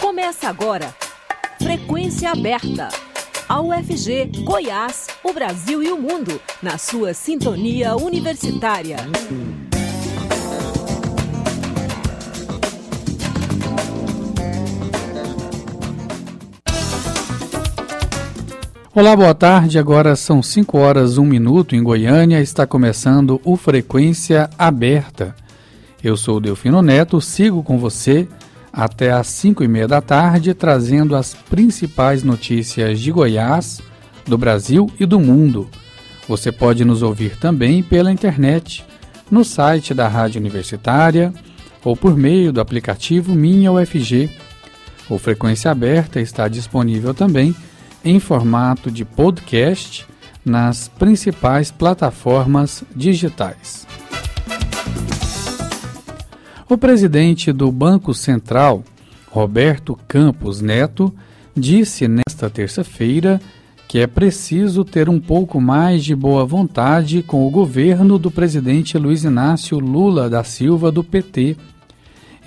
Começa agora. Frequência aberta. A UFG, Goiás, o Brasil e o mundo, na sua sintonia universitária. Olá, boa tarde. Agora são 5 horas 1 minuto em Goiânia. Está começando o Frequência Aberta. Eu sou Delfino Neto, sigo com você até às 5 e meia da tarde, trazendo as principais notícias de Goiás, do Brasil e do mundo. Você pode nos ouvir também pela internet, no site da Rádio Universitária ou por meio do aplicativo Minha UFG. O Frequência Aberta está disponível também em formato de podcast nas principais plataformas digitais. O presidente do Banco Central, Roberto Campos Neto, disse nesta terça-feira que é preciso ter um pouco mais de boa vontade com o governo do presidente Luiz Inácio Lula da Silva do PT.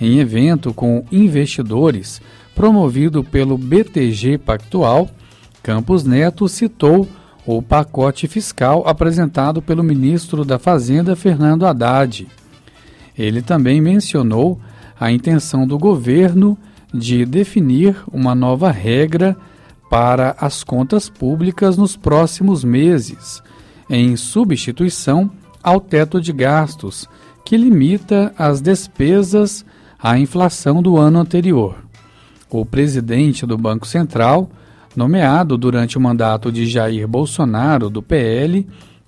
Em evento com investidores promovido pelo BTG Pactual, Campos Neto citou o pacote fiscal apresentado pelo ministro da Fazenda, Fernando Haddad. Ele também mencionou a intenção do governo de definir uma nova regra para as contas públicas nos próximos meses, em substituição ao teto de gastos, que limita as despesas à inflação do ano anterior. O presidente do Banco Central, nomeado durante o mandato de Jair Bolsonaro, do PL,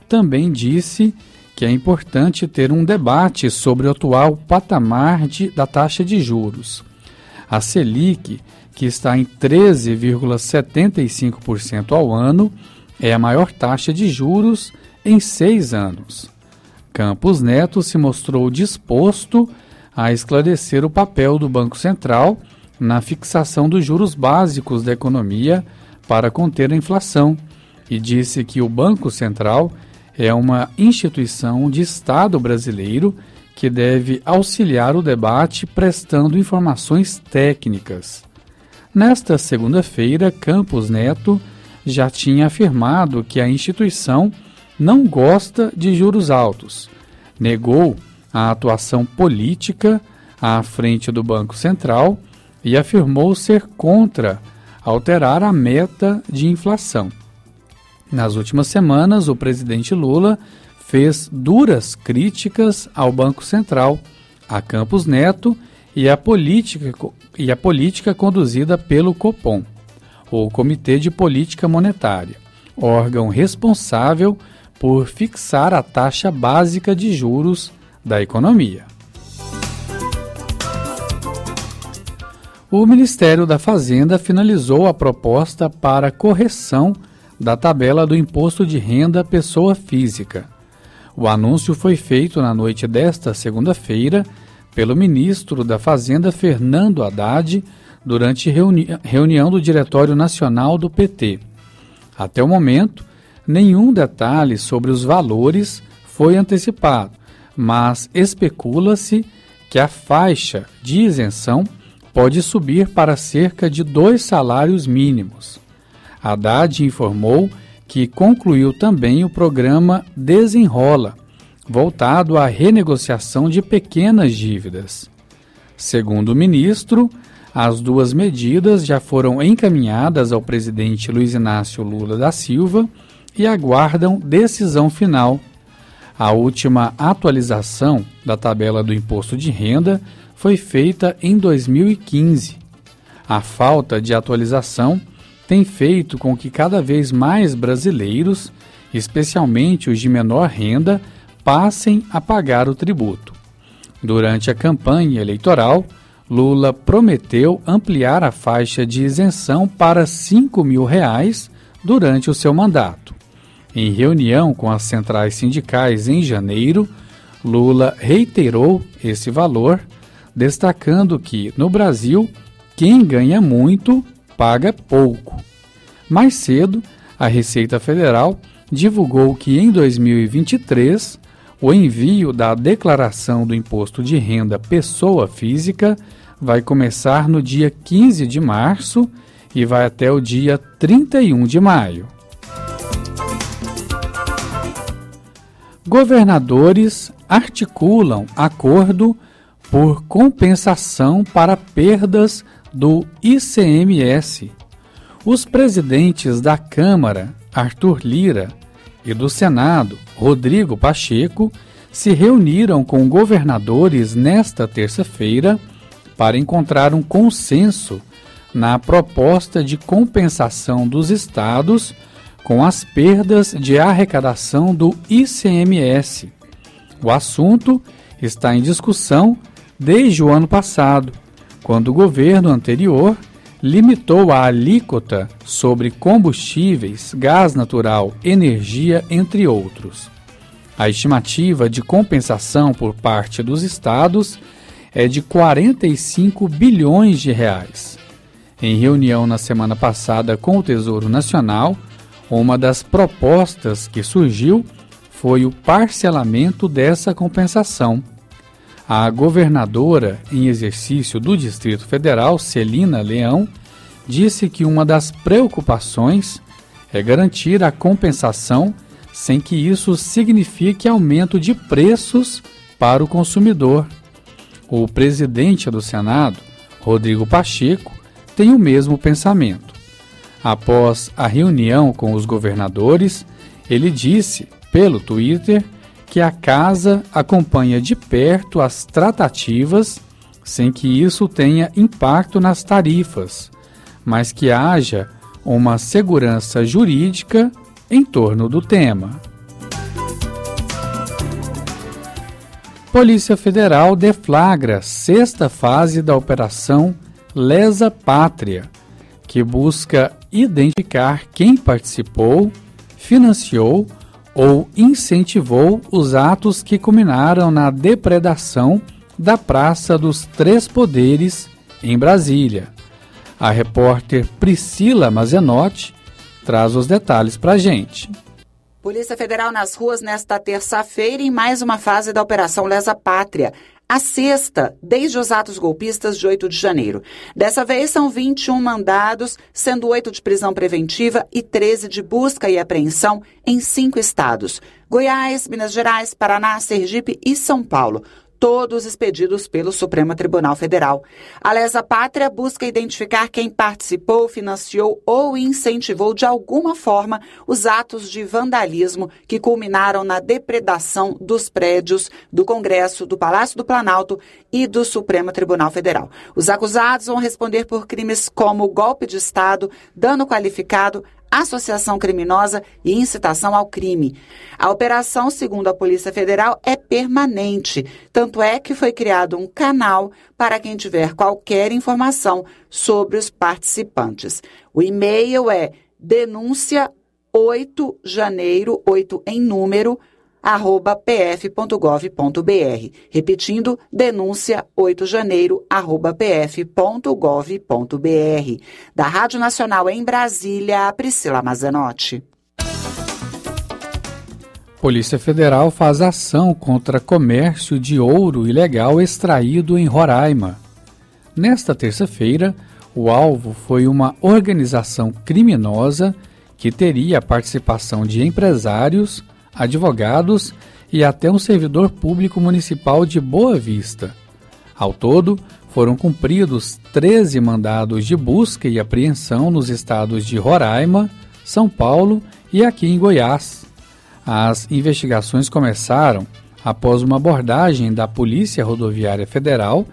também disse que é importante ter um debate sobre o atual patamar de, da taxa de juros. A Selic, que está em 13,75% ao ano, é a maior taxa de juros em seis anos. Campos Neto se mostrou disposto a esclarecer o papel do Banco Central na fixação dos juros básicos da economia para conter a inflação e disse que o Banco Central é uma instituição de Estado brasileiro que deve auxiliar o debate prestando informações técnicas. Nesta segunda-feira, Campos Neto já tinha afirmado que a instituição não gosta de juros altos, negou a atuação política à frente do Banco Central e afirmou ser contra alterar a meta de inflação. Nas últimas semanas, o presidente Lula fez duras críticas ao Banco Central, a Campos Neto e a política, e a política conduzida pelo Copom, o Comitê de Política Monetária, órgão responsável por fixar a taxa básica de juros da economia. o Ministério da Fazenda finalizou a proposta para correção da tabela do Imposto de Renda Pessoa Física. O anúncio foi feito na noite desta segunda-feira pelo ministro da Fazenda Fernando Haddad durante reuni reunião do Diretório Nacional do PT. Até o momento, nenhum detalhe sobre os valores foi antecipado, mas especula-se que a faixa de isenção pode subir para cerca de dois salários mínimos. Haddad informou que concluiu também o programa Desenrola, voltado à renegociação de pequenas dívidas. Segundo o ministro, as duas medidas já foram encaminhadas ao presidente Luiz Inácio Lula da Silva e aguardam decisão final. A última atualização da tabela do imposto de renda foi feita em 2015. A falta de atualização tem feito com que cada vez mais brasileiros, especialmente os de menor renda, passem a pagar o tributo. Durante a campanha eleitoral, Lula prometeu ampliar a faixa de isenção para 5 mil reais durante o seu mandato. Em reunião com as centrais sindicais em janeiro, Lula reiterou esse valor destacando que, no Brasil, quem ganha muito paga pouco. Mais cedo, a Receita Federal divulgou que em 2023 o envio da declaração do imposto de renda pessoa física vai começar no dia 15 de março e vai até o dia 31 de maio. Governadores articulam acordo por compensação para perdas do ICMS. Os presidentes da Câmara, Arthur Lira, e do Senado, Rodrigo Pacheco, se reuniram com governadores nesta terça-feira para encontrar um consenso na proposta de compensação dos estados com as perdas de arrecadação do ICMS. O assunto está em discussão desde o ano passado, quando o governo anterior limitou a alíquota sobre combustíveis, gás natural, energia, entre outros. A estimativa de compensação por parte dos estados é de 45 bilhões de reais. Em reunião na semana passada com o Tesouro Nacional, uma das propostas que surgiu foi o parcelamento dessa compensação. A governadora em exercício do Distrito Federal, Celina Leão, disse que uma das preocupações é garantir a compensação sem que isso signifique aumento de preços para o consumidor. O presidente do Senado, Rodrigo Pacheco, tem o mesmo pensamento. Após a reunião com os governadores, ele disse, pelo Twitter, que a casa acompanha de perto as tratativas sem que isso tenha impacto nas tarifas, mas que haja uma segurança jurídica em torno do tema. Polícia Federal deflagra sexta fase da Operação Lesa Pátria, que busca identificar quem participou, financiou ou incentivou os atos que culminaram na depredação da Praça dos Três Poderes, em Brasília. A repórter Priscila Mazenotti traz os detalhes para a gente. Polícia Federal nas ruas nesta terça-feira em mais uma fase da Operação Lesa Pátria a sexta desde os atos golpistas de 8 de janeiro. Dessa vez são 21 mandados, sendo 8 de prisão preventiva e 13 de busca e apreensão em cinco estados: Goiás, Minas Gerais, Paraná, Sergipe e São Paulo todos expedidos pelo Supremo Tribunal Federal. A Lesa Pátria busca identificar quem participou, financiou ou incentivou de alguma forma os atos de vandalismo que culminaram na depredação dos prédios do Congresso, do Palácio do Planalto e do Supremo Tribunal Federal. Os acusados vão responder por crimes como golpe de Estado, dano qualificado, associação criminosa e incitação ao crime. A operação, segundo a Polícia Federal, é permanente, tanto é que foi criado um canal para quem tiver qualquer informação sobre os participantes. O e-mail é denúncia 8 janeiro, 8 em número, arroba pf.gov.br. Repetindo, denúncia 8 janeiro, arroba pf.gov.br. Da Rádio Nacional em Brasília, Priscila Mazenotti. Polícia Federal faz ação contra comércio de ouro ilegal extraído em Roraima. Nesta terça-feira, o alvo foi uma organização criminosa que teria a participação de empresários, advogados e até um servidor público municipal de Boa Vista. Ao todo, foram cumpridos 13 mandados de busca e apreensão nos estados de Roraima, São Paulo e aqui em Goiás. As investigações começaram após uma abordagem da Polícia Rodoviária Federal,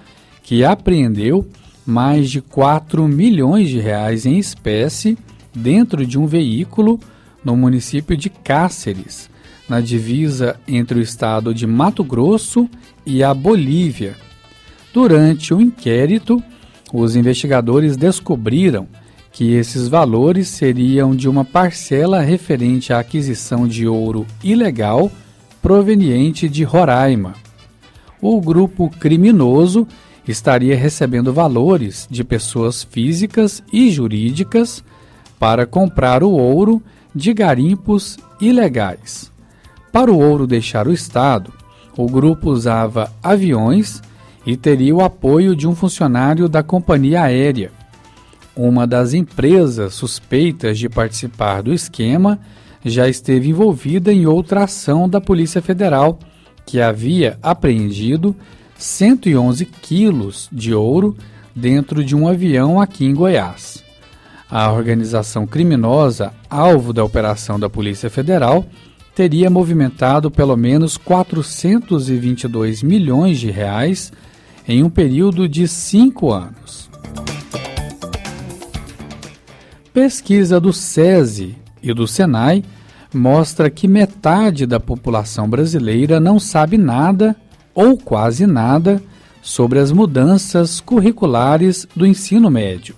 que apreendeu mais de 4 milhões de reais em espécie dentro de um veículo no município de Cáceres, na divisa entre o estado de Mato Grosso e a Bolívia. Durante o inquérito, os investigadores descobriram que esses valores seriam de uma parcela referente à aquisição de ouro ilegal proveniente de Roraima. O grupo criminoso estaria recebendo valores de pessoas físicas e jurídicas para comprar o ouro de garimpos ilegais. Para o ouro deixar o estado, o grupo usava aviões e teria o apoio de um funcionário da companhia aérea. Uma das empresas suspeitas de participar do esquema já esteve envolvida em outra ação da Polícia Federal, que havia apreendido 111 quilos de ouro dentro de um avião aqui em Goiás. A organização criminosa, alvo da operação da Polícia Federal, teria movimentado pelo menos 422 milhões de reais em um período de cinco anos. Pesquisa do SESI e do SENAI mostra que metade da população brasileira não sabe nada ou quase nada sobre as mudanças curriculares do ensino médio.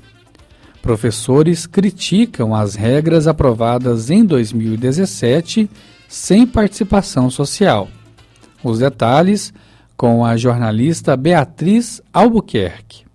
Professores criticam as regras aprovadas em 2017 sem participação social. Os detalhes com a jornalista Beatriz Albuquerque.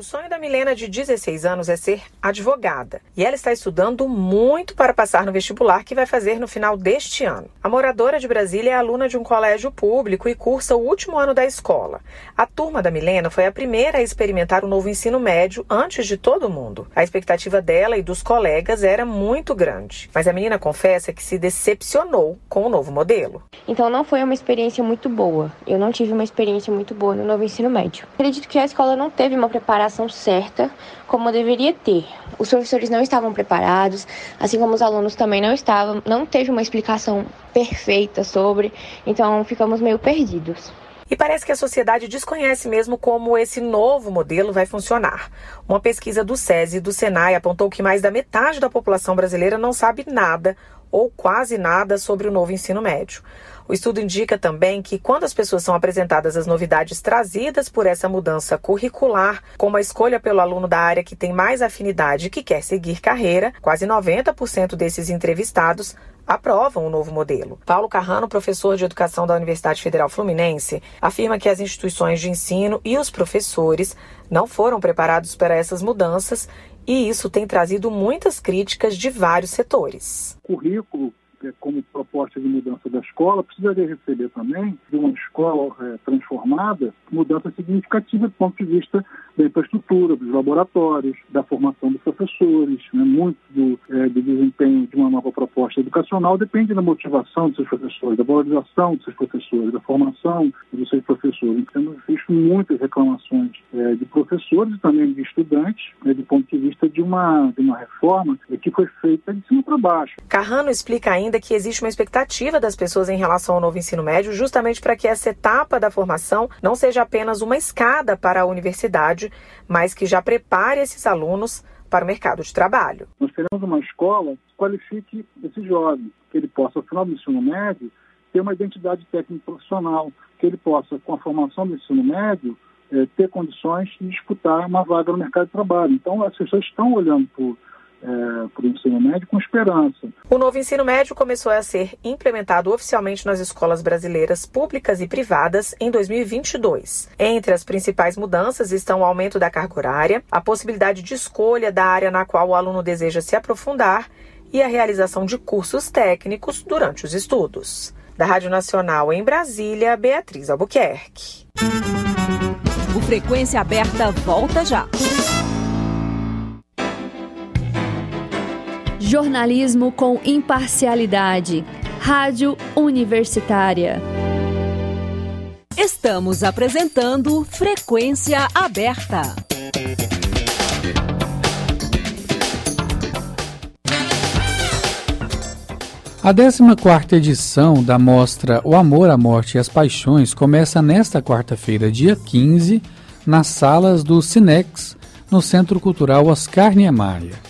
O sonho da Milena, de 16 anos, é ser advogada. E ela está estudando muito para passar no vestibular que vai fazer no final deste ano. A moradora de Brasília é aluna de um colégio público e cursa o último ano da escola. A turma da Milena foi a primeira a experimentar o novo ensino médio antes de todo mundo. A expectativa dela e dos colegas era muito grande. Mas a menina confessa que se decepcionou com o novo modelo. Então não foi uma experiência muito boa. Eu não tive uma experiência muito boa no novo ensino médio. Acredito que a escola não teve uma preparação certa como deveria ter. Os professores não estavam preparados, assim como os alunos também não estavam, não teve uma explicação perfeita sobre, então ficamos meio perdidos. E parece que a sociedade desconhece mesmo como esse novo modelo vai funcionar. Uma pesquisa do SESI e do Senai apontou que mais da metade da população brasileira não sabe nada ou quase nada sobre o novo ensino médio. O estudo indica também que, quando as pessoas são apresentadas as novidades trazidas por essa mudança curricular, como a escolha pelo aluno da área que tem mais afinidade e que quer seguir carreira, quase 90% desses entrevistados aprovam o novo modelo. Paulo Carrano, professor de educação da Universidade Federal Fluminense, afirma que as instituições de ensino e os professores não foram preparados para essas mudanças e isso tem trazido muitas críticas de vários setores. Currículo como proposta de mudança da escola, precisaria receber também, de uma escola é, transformada, mudança significativa do ponto de vista da infraestrutura, dos laboratórios, da formação dos professores. Né? Muito do, é, do desempenho de uma nova proposta educacional depende da motivação dos seus professores, da valorização dos seus professores, da formação dos seus professores. Temos visto muitas reclamações é, de professores e também de estudantes, né, do ponto de vista de uma, de uma reforma é, que foi feita de cima para baixo. Carrano explica ainda ainda que existe uma expectativa das pessoas em relação ao novo ensino médio, justamente para que essa etapa da formação não seja apenas uma escada para a universidade, mas que já prepare esses alunos para o mercado de trabalho. Nós queremos uma escola que qualifique esse jovem, que ele possa, ao final do ensino médio, ter uma identidade técnica profissional, que ele possa, com a formação do ensino médio, eh, ter condições de disputar uma vaga no mercado de trabalho. Então, as pessoas estão olhando por é, para o ensino médio com esperança. O novo ensino médio começou a ser implementado oficialmente nas escolas brasileiras públicas e privadas em 2022. Entre as principais mudanças estão o aumento da carga horária, a possibilidade de escolha da área na qual o aluno deseja se aprofundar e a realização de cursos técnicos durante os estudos. Da Rádio Nacional em Brasília, Beatriz Albuquerque. O Frequência Aberta volta já. Jornalismo com imparcialidade. Rádio Universitária. Estamos apresentando Frequência Aberta. A 14ª edição da mostra O Amor, a Morte e as Paixões começa nesta quarta-feira, dia 15, nas salas do Cinex, no Centro Cultural Oscar Niemeyer.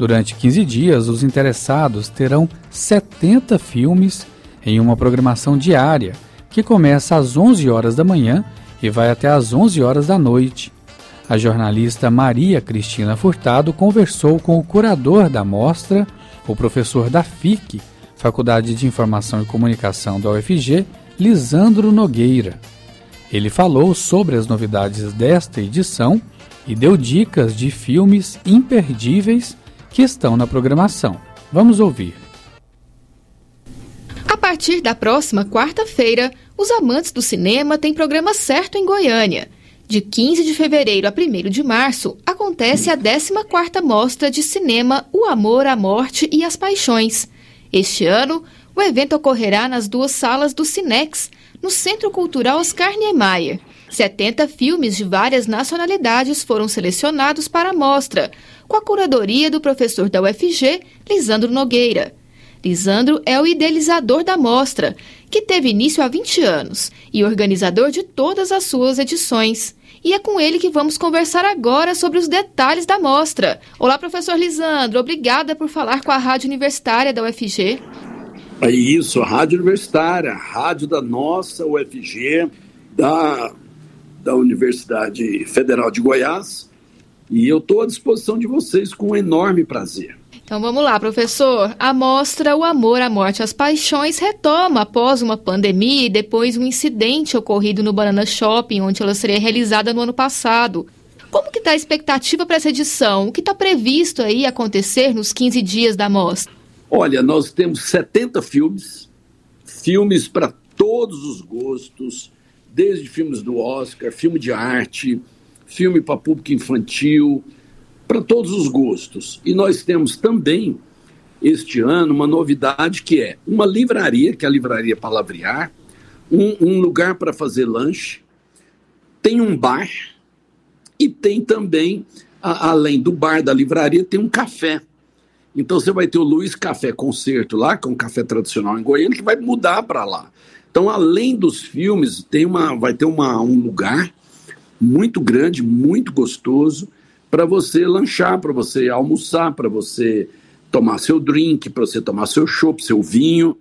Durante 15 dias, os interessados terão 70 filmes em uma programação diária, que começa às 11 horas da manhã e vai até às 11 horas da noite. A jornalista Maria Cristina Furtado conversou com o curador da mostra, o professor da FIC, Faculdade de Informação e Comunicação da UFG, Lisandro Nogueira. Ele falou sobre as novidades desta edição e deu dicas de filmes imperdíveis que estão na programação. Vamos ouvir. A partir da próxima quarta-feira, Os amantes do cinema têm programa certo em Goiânia. De 15 de fevereiro a 1 de março, acontece a 14ª Mostra de Cinema O Amor, a Morte e as Paixões. Este ano, o evento ocorrerá nas duas salas do Cinex, no Centro Cultural Oscar Niemeyer. 70 filmes de várias nacionalidades foram selecionados para a mostra, com a curadoria do professor da UFG, Lisandro Nogueira. Lisandro é o idealizador da mostra, que teve início há 20 anos, e organizador de todas as suas edições. E é com ele que vamos conversar agora sobre os detalhes da mostra. Olá, professor Lisandro, obrigada por falar com a Rádio Universitária da UFG. É isso, a Rádio Universitária, a rádio da nossa UFG, da, da Universidade Federal de Goiás. E eu estou à disposição de vocês com um enorme prazer. Então vamos lá, professor. A mostra O Amor, a Morte as Paixões retoma após uma pandemia e depois um incidente ocorrido no Banana Shopping, onde ela seria realizada no ano passado. Como que está a expectativa para essa edição? O que está previsto aí acontecer nos 15 dias da mostra? Olha, nós temos 70 filmes, filmes para todos os gostos, desde filmes do Oscar, filme de arte, filme para público infantil, para todos os gostos. E nós temos também, este ano, uma novidade que é uma livraria, que é a Livraria Palavrear, um, um lugar para fazer lanche, tem um bar e tem também, a, além do bar da livraria, tem um café então você vai ter o Luiz Café Concerto lá, que é um café tradicional em Goiânia, que vai mudar para lá. Então, além dos filmes, tem uma, vai ter uma, um lugar muito grande, muito gostoso, para você lanchar, para você almoçar, para você tomar seu drink, para você tomar seu chopp, seu vinho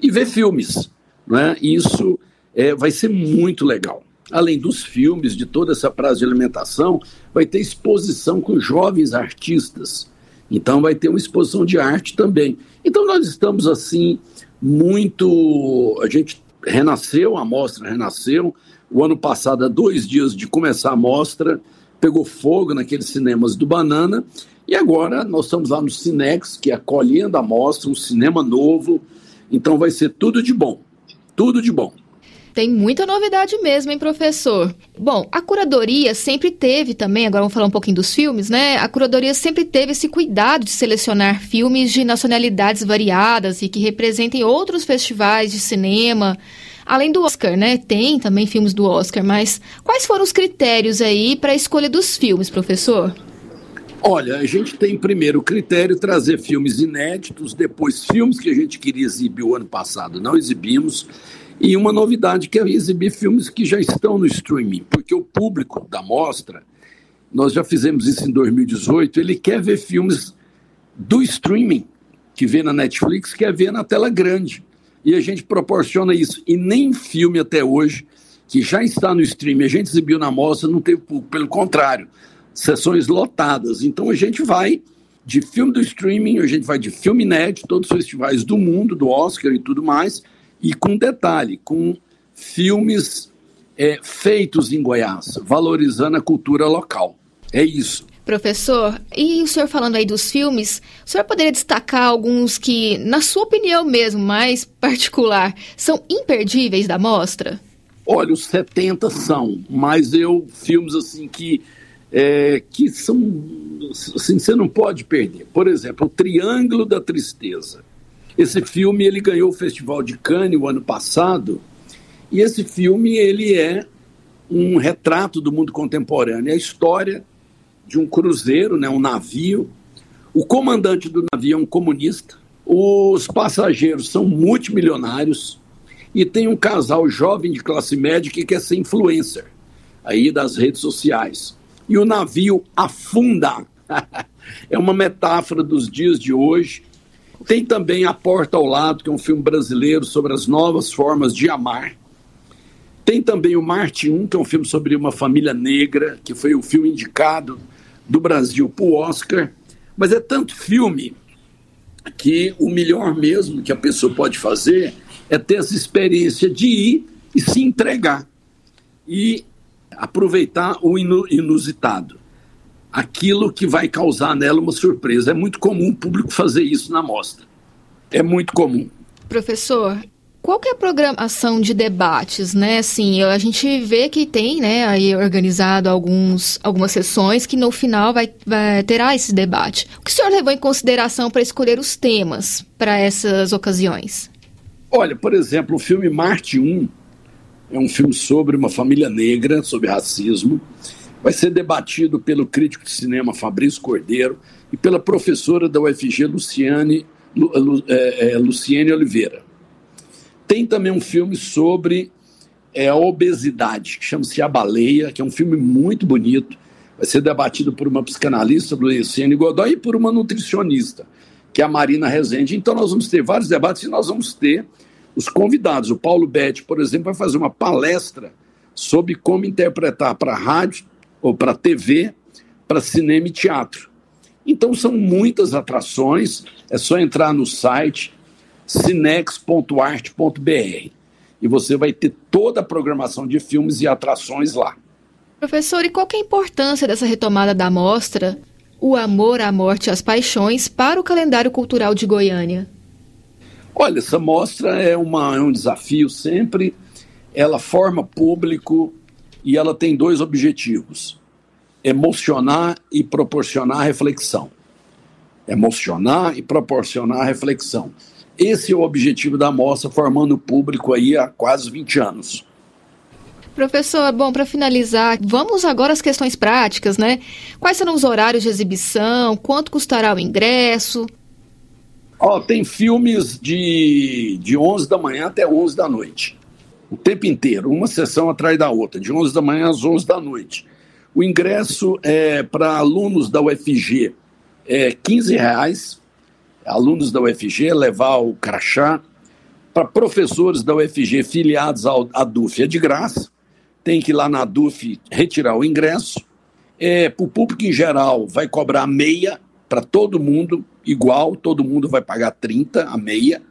e ver filmes. Né? Isso é, vai ser muito legal. Além dos filmes, de toda essa praça de alimentação, vai ter exposição com jovens artistas então vai ter uma exposição de arte também. Então nós estamos assim muito, a gente renasceu, a mostra renasceu. O ano passado, há dois dias de começar a mostra, pegou fogo naqueles cinemas do Banana. E agora nós estamos lá no Cinex, que é acolhendo a mostra, um cinema novo. Então vai ser tudo de bom, tudo de bom. Tem muita novidade mesmo, hein, professor? Bom, a curadoria sempre teve também, agora vamos falar um pouquinho dos filmes, né? A curadoria sempre teve esse cuidado de selecionar filmes de nacionalidades variadas e que representem outros festivais de cinema. Além do Oscar, né? Tem também filmes do Oscar, mas quais foram os critérios aí para a escolha dos filmes, professor? Olha, a gente tem primeiro critério trazer filmes inéditos, depois filmes que a gente queria exibir o ano passado, não exibimos, e uma novidade que é exibir filmes que já estão no streaming, porque o público da mostra, nós já fizemos isso em 2018, ele quer ver filmes do streaming, que vê na Netflix, quer ver na tela grande. E a gente proporciona isso. E nem filme até hoje, que já está no streaming, a gente exibiu na mostra, não teve público. Pelo contrário, sessões lotadas. Então a gente vai de filme do streaming, a gente vai de filme inédito, todos os festivais do mundo, do Oscar e tudo mais, e com detalhe, com filmes é, feitos em Goiás, valorizando a cultura local. É isso. Professor, e o senhor falando aí dos filmes, o senhor poderia destacar alguns que, na sua opinião mesmo, mais particular, são imperdíveis da mostra? Olha, os 70 são, mas eu, filmes assim que, é, que são, assim, você não pode perder. Por exemplo, O Triângulo da Tristeza. Esse filme ele ganhou o Festival de Cannes o ano passado e esse filme ele é um retrato do mundo contemporâneo, é a história de um cruzeiro, né, um navio. O comandante do navio é um comunista. Os passageiros são multimilionários e tem um casal jovem de classe média que quer ser influencer aí das redes sociais. E o navio afunda. é uma metáfora dos dias de hoje tem também A Porta ao Lado, que é um filme brasileiro sobre as novas formas de amar. Tem também o Marte 1, que é um filme sobre uma família negra, que foi o filme indicado do Brasil para o Oscar. Mas é tanto filme que o melhor mesmo que a pessoa pode fazer é ter essa experiência de ir e se entregar e aproveitar o inusitado aquilo que vai causar nela uma surpresa. É muito comum o público fazer isso na mostra. É muito comum. Professor, qual que é a programação de debates, né? Assim, a gente vê que tem, né, aí organizado alguns, algumas sessões que no final vai, vai terá esse debate. O que o senhor levou em consideração para escolher os temas para essas ocasiões? Olha, por exemplo, o filme Marte 1 é um filme sobre uma família negra, sobre racismo. Vai ser debatido pelo crítico de cinema Fabrício Cordeiro e pela professora da UFG, Luciane, Lu, Lu, é, é, Luciene Oliveira. Tem também um filme sobre é, a obesidade, que chama-se A Baleia, que é um filme muito bonito. Vai ser debatido por uma psicanalista, Luciene Godoy, e por uma nutricionista, que é a Marina Rezende. Então, nós vamos ter vários debates e nós vamos ter os convidados. O Paulo Betti, por exemplo, vai fazer uma palestra sobre como interpretar para rádio ou para TV, para cinema e teatro. Então, são muitas atrações. É só entrar no site cinex.art.br e você vai ter toda a programação de filmes e atrações lá. Professor, e qual é a importância dessa retomada da mostra O Amor, a Morte e as Paixões para o calendário cultural de Goiânia? Olha, essa mostra é, uma, é um desafio sempre. Ela forma público e ela tem dois objetivos: emocionar e proporcionar reflexão. Emocionar e proporcionar reflexão. Esse é o objetivo da mostra, formando público aí há quase 20 anos. Professor, bom, para finalizar, vamos agora às questões práticas, né? Quais serão os horários de exibição? Quanto custará o ingresso? Ó, oh, tem filmes de, de 11 da manhã até 11 da noite. O tempo inteiro, uma sessão atrás da outra, de 11 da manhã às 11 da noite. O ingresso é para alunos da UFG é 15 reais alunos da UFG levar o crachá. Para professores da UFG filiados à DUF é de graça, tem que ir lá na DUF retirar o ingresso. É, para o público em geral, vai cobrar meia para todo mundo, igual, todo mundo vai pagar 30 a meia.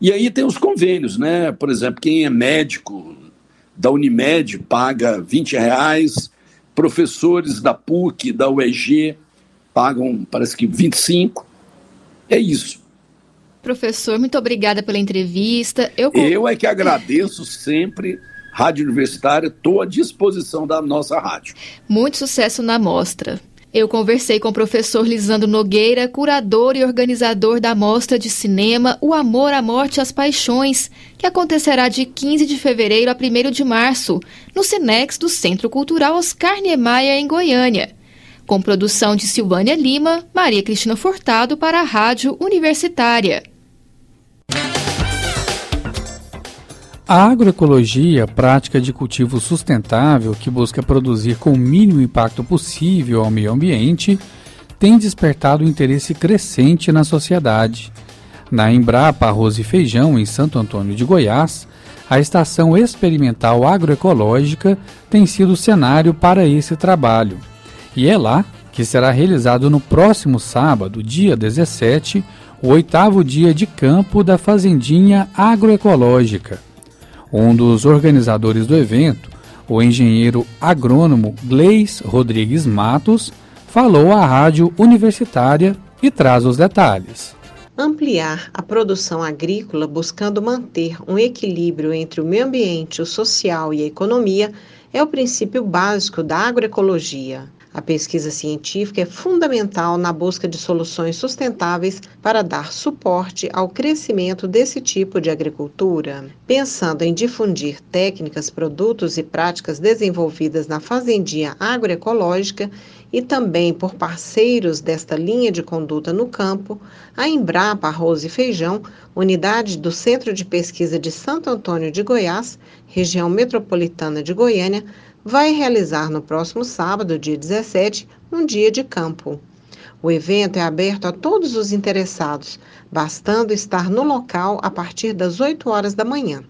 E aí tem os convênios, né? Por exemplo, quem é médico da Unimed paga 20 reais, professores da PUC, da UEG pagam, parece que 25. É isso. Professor, muito obrigada pela entrevista. Eu, Eu é que agradeço sempre. Rádio Universitária, estou à disposição da nossa rádio. Muito sucesso na mostra. Eu conversei com o professor Lisandro Nogueira, curador e organizador da mostra de cinema O Amor, a Morte e as Paixões, que acontecerá de 15 de fevereiro a 1 de março, no Cinex do Centro Cultural Oscar Niemeyer, em Goiânia com produção de Silvânia Lima, Maria Cristina Furtado para a Rádio Universitária. A agroecologia, prática de cultivo sustentável que busca produzir com o mínimo impacto possível ao meio ambiente, tem despertado um interesse crescente na sociedade. Na Embrapa Arroz e Feijão, em Santo Antônio de Goiás, a estação experimental agroecológica tem sido cenário para esse trabalho. E é lá que será realizado no próximo sábado, dia 17, o oitavo dia de campo da Fazendinha Agroecológica. Um dos organizadores do evento, o engenheiro agrônomo Gleis Rodrigues Matos, falou à rádio universitária e traz os detalhes. Ampliar a produção agrícola buscando manter um equilíbrio entre o meio ambiente, o social e a economia é o princípio básico da agroecologia. A pesquisa científica é fundamental na busca de soluções sustentáveis para dar suporte ao crescimento desse tipo de agricultura. Pensando em difundir técnicas, produtos e práticas desenvolvidas na fazendinha agroecológica e também por parceiros desta linha de conduta no campo, a Embrapa Arroz e Feijão, unidade do Centro de Pesquisa de Santo Antônio de Goiás, região metropolitana de Goiânia, vai realizar no próximo sábado, dia 17, um dia de campo. O evento é aberto a todos os interessados, bastando estar no local a partir das 8 horas da manhã.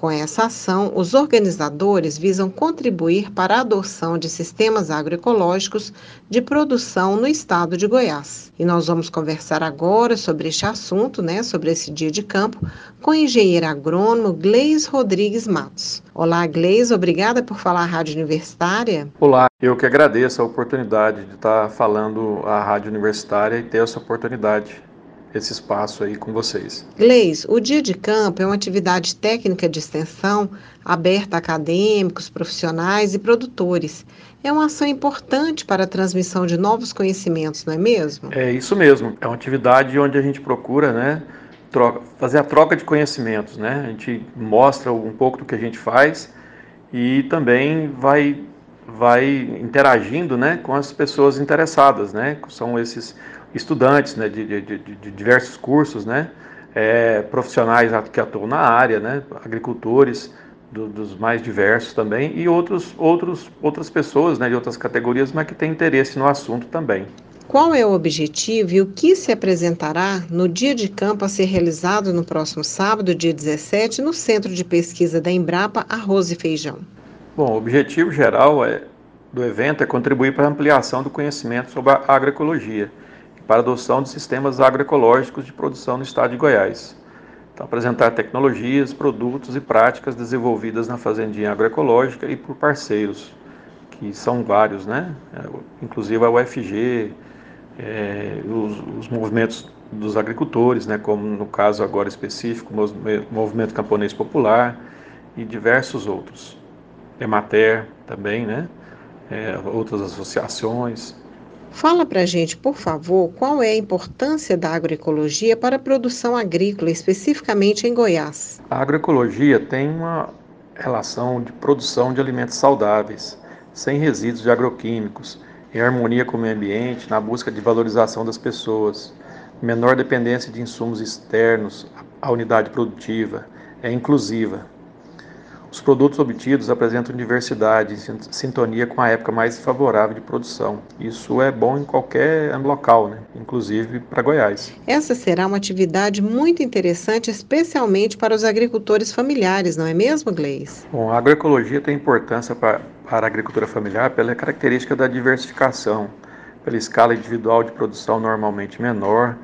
Com essa ação, os organizadores visam contribuir para a adoção de sistemas agroecológicos de produção no estado de Goiás. E nós vamos conversar agora sobre este assunto, né, sobre esse dia de campo, com o engenheiro agrônomo Gleis Rodrigues Matos. Olá, Gleis, obrigada por falar à Rádio Universitária. Olá, eu que agradeço a oportunidade de estar falando à Rádio Universitária e ter essa oportunidade esse espaço aí com vocês. Gleis, o Dia de Campo é uma atividade técnica de extensão aberta a acadêmicos, profissionais e produtores. É uma ação importante para a transmissão de novos conhecimentos, não é mesmo? É isso mesmo. É uma atividade onde a gente procura, né, troca, fazer a troca de conhecimentos, né? A gente mostra um pouco do que a gente faz e também vai vai interagindo, né, com as pessoas interessadas, né? São esses estudantes né, de, de, de, diversos cursos, né, é, profissionais que atuam na área, né, agricultores do, dos mais diversos também e outros, outros, outras pessoas né, de outras categorias, mas que têm interesse no assunto também. Qual é o objetivo e o que se apresentará no dia de campo a ser realizado no próximo sábado, dia 17, no Centro de Pesquisa da Embrapa Arroz e Feijão? Bom, o objetivo geral é, do evento é contribuir para a ampliação do conhecimento sobre a agroecologia para adoção de sistemas agroecológicos de produção no estado de Goiás. Então, apresentar tecnologias, produtos e práticas desenvolvidas na fazendinha agroecológica e por parceiros, que são vários, né? É, inclusive a UFG, é, os, os, movimentos dos agricultores, né? como no caso agora específico, o Movimento Camponês Popular e diversos outros. Emater também, né? É, outras associações. Fala para a gente, por favor, qual é a importância da agroecologia para a produção agrícola, especificamente em Goiás. A agroecologia tem uma relação de produção de alimentos saudáveis, sem resíduos de agroquímicos, em harmonia com o meio ambiente, na busca de valorização das pessoas, menor dependência de insumos externos à unidade produtiva, é inclusiva, os produtos obtidos apresentam diversidade em sintonia com a época mais favorável de produção. Isso é bom em qualquer local, né? inclusive para Goiás. Essa será uma atividade muito interessante, especialmente para os agricultores familiares, não é mesmo, Gleis? Bom, a agroecologia tem importância para, para a agricultura familiar pela característica da diversificação, pela escala individual de produção normalmente menor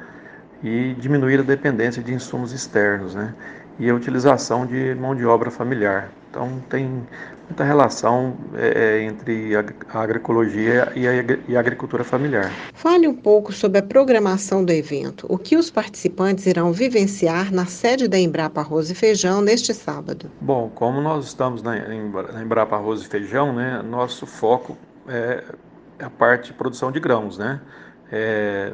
e diminuir a dependência de insumos externos, né? E a utilização de mão de obra familiar. Então tem muita relação é, é entre a agroecologia e a, e a agricultura familiar. Fale um pouco sobre a programação do evento. O que os participantes irão vivenciar na sede da Embrapa Arroz e Feijão neste sábado? Bom, como nós estamos na, na Embrapa Arroz e Feijão, né, nosso foco é a parte de produção de grãos, né? É,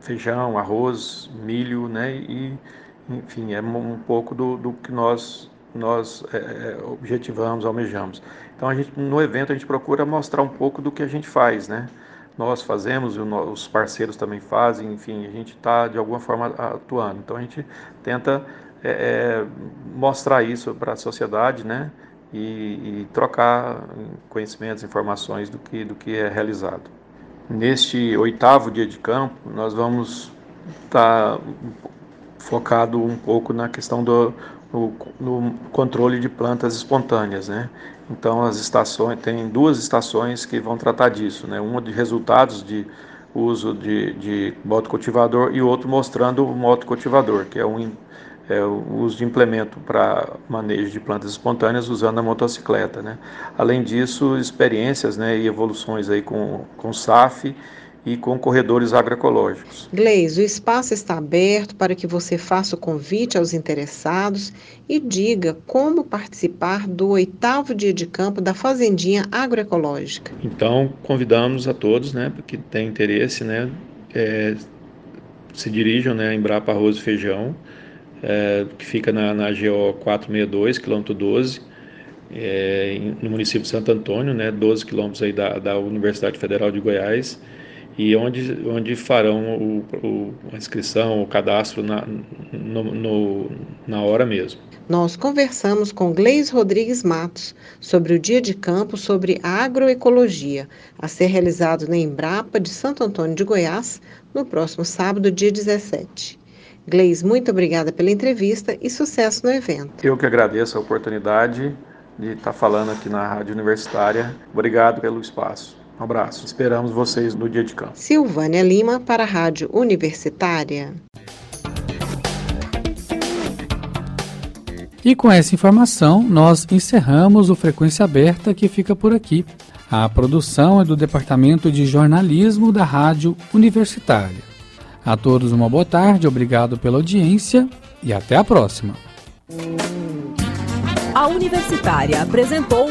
feijão, arroz, milho, né? E enfim, é um pouco do, do que nós, nós é, é, objetivamos, almejamos. Então, a gente, no evento, a gente procura mostrar um pouco do que a gente faz, né? Nós fazemos, os parceiros também fazem, enfim, a gente está, de alguma forma, atuando. Então, a gente tenta é, é mostrar isso para a sociedade, né? E, e, trocar conhecimentos, informações do que, do que é realizado. Neste oitavo dia de campo, nós vamos estar tá focado um pouco na questão do no, no, controle de plantas espontâneas, né? Então as estações tem duas estações que vão tratar disso, né? Uma de resultados de uso de, de motocultivador e outro mostrando o motocultivador, que é um é, o uso de implemento para manejo de plantas espontâneas usando a motocicleta, né? Além disso, experiências, né, e evoluções aí com com SAF e com corredores agroecológicos. Gleis, o espaço está aberto para que você faça o convite aos interessados e diga como participar do oitavo dia de campo da Fazendinha Agroecológica. Então, convidamos a todos, né, que têm interesse, né, é, se dirijam né, a Embrapa Arroz e Feijão, é, que fica na, na GO 462, quilômetro 12, é, no município de Santo Antônio, né, 12 quilômetros aí da, da Universidade Federal de Goiás, e onde, onde farão o, o, a inscrição, o cadastro na, no, no, na hora mesmo. Nós conversamos com Gleis Rodrigues Matos sobre o dia de campo sobre agroecologia, a ser realizado na Embrapa de Santo Antônio de Goiás, no próximo sábado, dia 17. Gleis, muito obrigada pela entrevista e sucesso no evento. Eu que agradeço a oportunidade de estar falando aqui na Rádio Universitária. Obrigado pelo espaço. Um abraço. Esperamos vocês no dia de campo. Silvânia Lima para a Rádio Universitária. E com essa informação, nós encerramos o Frequência Aberta que fica por aqui. A produção é do Departamento de Jornalismo da Rádio Universitária. A todos uma boa tarde, obrigado pela audiência e até a próxima. A Universitária apresentou